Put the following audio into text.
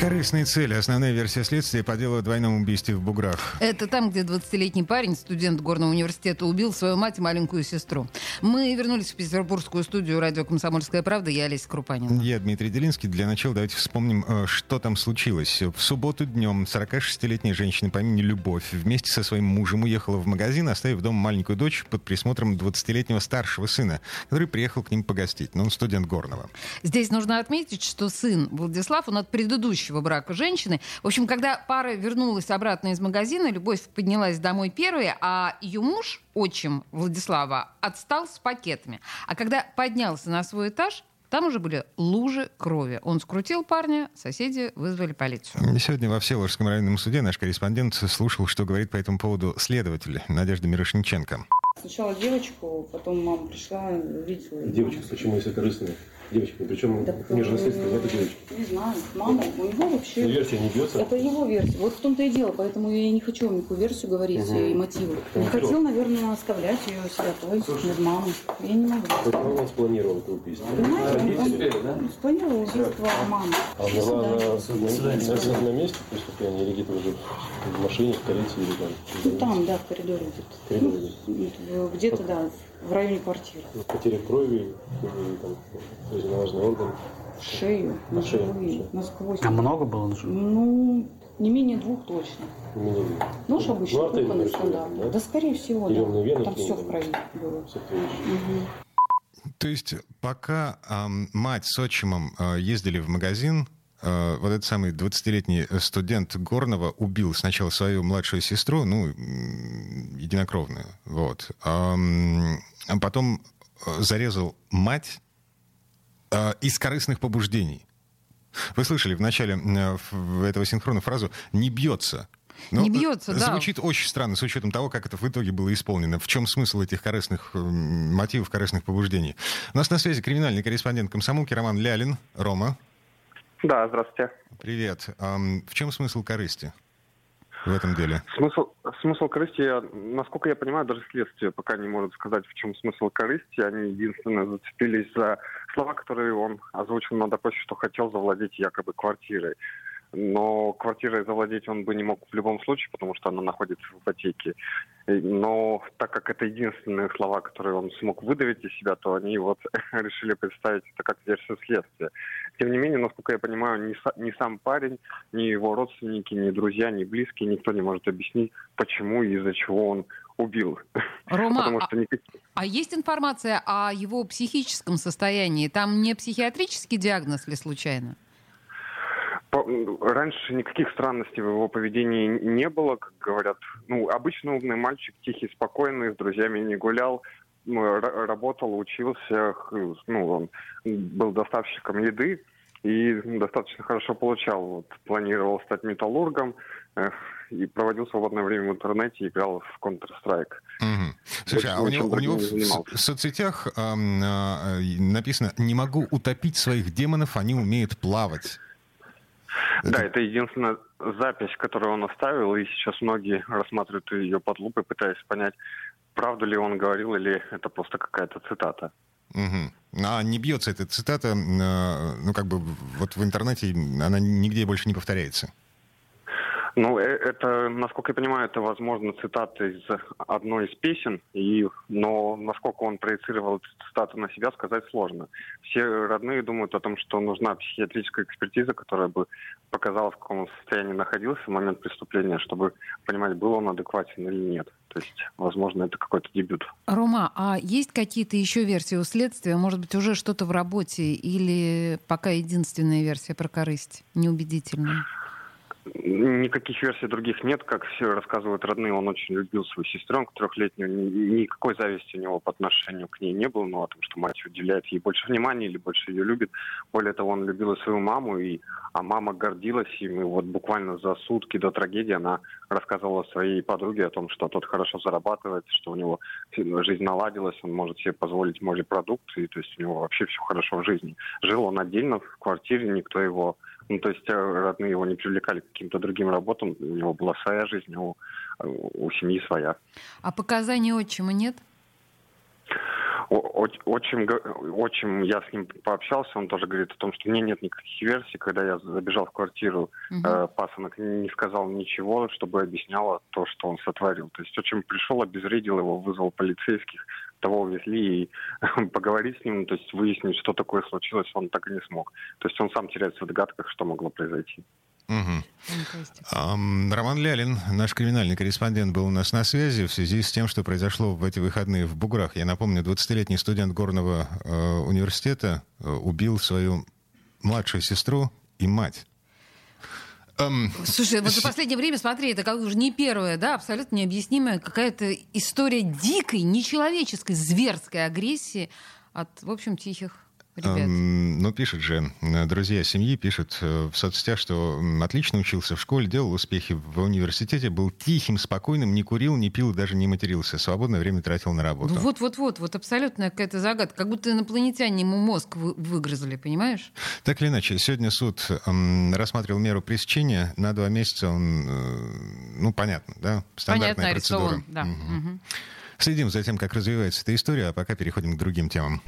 Корыстные цели. Основная версия следствия по делу о двойном убийстве в Буграх. Это там, где 20-летний парень, студент Горного университета, убил свою мать и маленькую сестру. Мы вернулись в петербургскую студию радио «Комсомольская правда». Я Олеся Крупанина. Я Дмитрий Делинский. Для начала давайте вспомним, э, что там случилось. В субботу днем 46-летняя женщина по имени Любовь вместе со своим мужем уехала в магазин, оставив дома маленькую дочь под присмотром 20-летнего старшего сына, который приехал к ним погостить. Но он студент Горного. Здесь нужно отметить, что сын Владислав, он от предыдущего предыдущего брака женщины. В общем, когда пара вернулась обратно из магазина, Любовь поднялась домой первой, а ее муж, отчим Владислава, отстал с пакетами. А когда поднялся на свой этаж, там уже были лужи крови. Он скрутил парня, соседи вызвали полицию. Сегодня во Всеволожском районном суде наш корреспондент слушал, что говорит по этому поводу следователь Надежда Мирошниченко. Сначала девочку, потом мама пришла, увидела. Девочка, почему если корыстная? Девочками. Причем да, следствием это девочка. Не знаю. Мама, у него вообще... Но версия не бьется? Это его версия. Вот в том-то и дело. Поэтому я не хочу вам никакую версию говорить угу. и мотивы. Не хотел, наверное, оставлять ее святой без мамы. Я не могу. Почему он спланировал это убийство? Понимаете, он, он, да? спланировал убийство мамы. А была она на, на месте преступления или где-то уже в машине, в карете или там? Ну там, да, в коридоре где-то. Ну, где-то, да, в районе квартиры. Ну, потеря крови, там, важный орган. Шею, на шею, насквозь. А много было ножей? Ну, не менее двух точно. Не менее двух. Нож ну, обычно ну, кухонный стандартный. Да? да, скорее всего, Или да. Вены, там все в крови было. Все угу. То есть пока э, мать с отчимом э, ездили в магазин, э, вот этот самый 20-летний студент Горного убил сначала свою младшую сестру, ну, единокровную, вот, а, потом зарезал мать э, из корыстных побуждений. Вы слышали в начале э, этого синхрона фразу «не бьется». Но не бьется, звучит да. Звучит очень странно с учетом того, как это в итоге было исполнено. В чем смысл этих корыстных э, мотивов, корыстных побуждений? У нас на связи криминальный корреспондент комсомолки Роман Лялин. Рома. Да, здравствуйте. Привет. В чем смысл корысти? В этом деле? Смысл, смысл корысти, насколько я понимаю, даже следствие пока не может сказать, в чем смысл корысти. Они единственное зацепились за слова, которые он озвучил на допросе, что хотел завладеть якобы квартирой но квартирой завладеть он бы не мог в любом случае, потому что она находится в ипотеке. Но так как это единственные слова, которые он смог выдавить из себя, то они вот решили представить это как версию следствия. Тем не менее, насколько я понимаю, ни, ни сам парень, ни его родственники, ни друзья, ни близкие, никто не может объяснить, почему и из-за чего он убил. Рома, что а, никак... а есть информация о его психическом состоянии? Там не психиатрический диагноз ли случайно? Раньше никаких странностей в его поведении не было, как говорят. Ну, обычно умный мальчик, тихий, спокойный, с друзьями не гулял, работал, учился, ну, он был доставщиком еды и достаточно хорошо получал. Вот, планировал стать металлургом и проводил свободное время в интернете, играл в Counter-Strike. Угу. Слушай, а у него, у него в, в соцсетях э, э, написано «Не могу утопить своих демонов, они умеют плавать». Да, это единственная запись, которую он оставил, и сейчас многие рассматривают ее под лупой, пытаясь понять, правду ли он говорил, или это просто какая-то цитата. Угу. А не бьется эта цитата, э, ну как бы вот в интернете она нигде больше не повторяется. Ну, э, это, насколько я понимаю, это, возможно, цитата из одной из песен, и, но насколько он проецировал эту цитату на себя, сказать сложно. Все родные думают о том, что нужна психиатрическая экспертиза, которая бы показала, в каком состоянии находился в момент преступления, чтобы понимать, был он адекватен или нет. То есть, возможно, это какой-то дебют. Рома, а есть какие-то еще версии у следствия? Может быть, уже что-то в работе или пока единственная версия про корысть неубедительная? Никаких версий других нет. Как все рассказывают родные, он очень любил свою сестренку трехлетнюю. Никакой зависти у него по отношению к ней не было. Ну, о том, что мать уделяет ей больше внимания или больше ее любит. Более того, он любил и свою маму, и, а мама гордилась им. И вот буквально за сутки до трагедии она рассказывала своей подруге о том, что тот хорошо зарабатывает, что у него жизнь наладилась, он может себе позволить морепродукты, то есть у него вообще все хорошо в жизни. Жил он отдельно в квартире, никто его ну, то есть э, родные его не привлекали к каким-то другим работам, у него была своя жизнь, у, у семьи своя. А показаний отчима нет? Очень, очень я с ним пообщался, он тоже говорит о том, что мне нет никаких версий. Когда я забежал в квартиру, угу. э, пасынок не сказал ничего, чтобы объясняло то, что он сотворил. То есть отчим пришел, обезвредил его, вызвал полицейских, того увезли и поговорить с ним, то есть выяснить, что такое случилось, он так и не смог. То есть он сам теряется в догадках, что могло произойти. Угу. Роман Лялин, наш криминальный корреспондент, был у нас на связи в связи с тем, что произошло в эти выходные в Буграх. Я напомню, 20-летний студент горного э, университета э, убил свою младшую сестру и мать. Um, Слушай, вот за последнее время, смотри, это как уже не первая, да, абсолютно необъяснимая какая-то история дикой, нечеловеческой, зверской агрессии от, в общем, тихих ребят? Ну, пишут же, э, друзья семьи пишут э, в соцсетях, что отлично учился в школе, делал успехи в университете, был тихим, спокойным, не курил, не пил, даже не матерился. Свободное время тратил на работу. Ну, вот-вот-вот, вот абсолютно какая-то загадка. Как будто инопланетяне ему мозг вы, выгрызли, понимаешь? Так или иначе, сегодня суд эм, рассматривал меру пресечения. На два месяца он, э, ну, понятно, да? Стандартная понятно, процедура. Арестован, да. Угу. Угу. Следим за тем, как развивается эта история, а пока переходим к другим темам.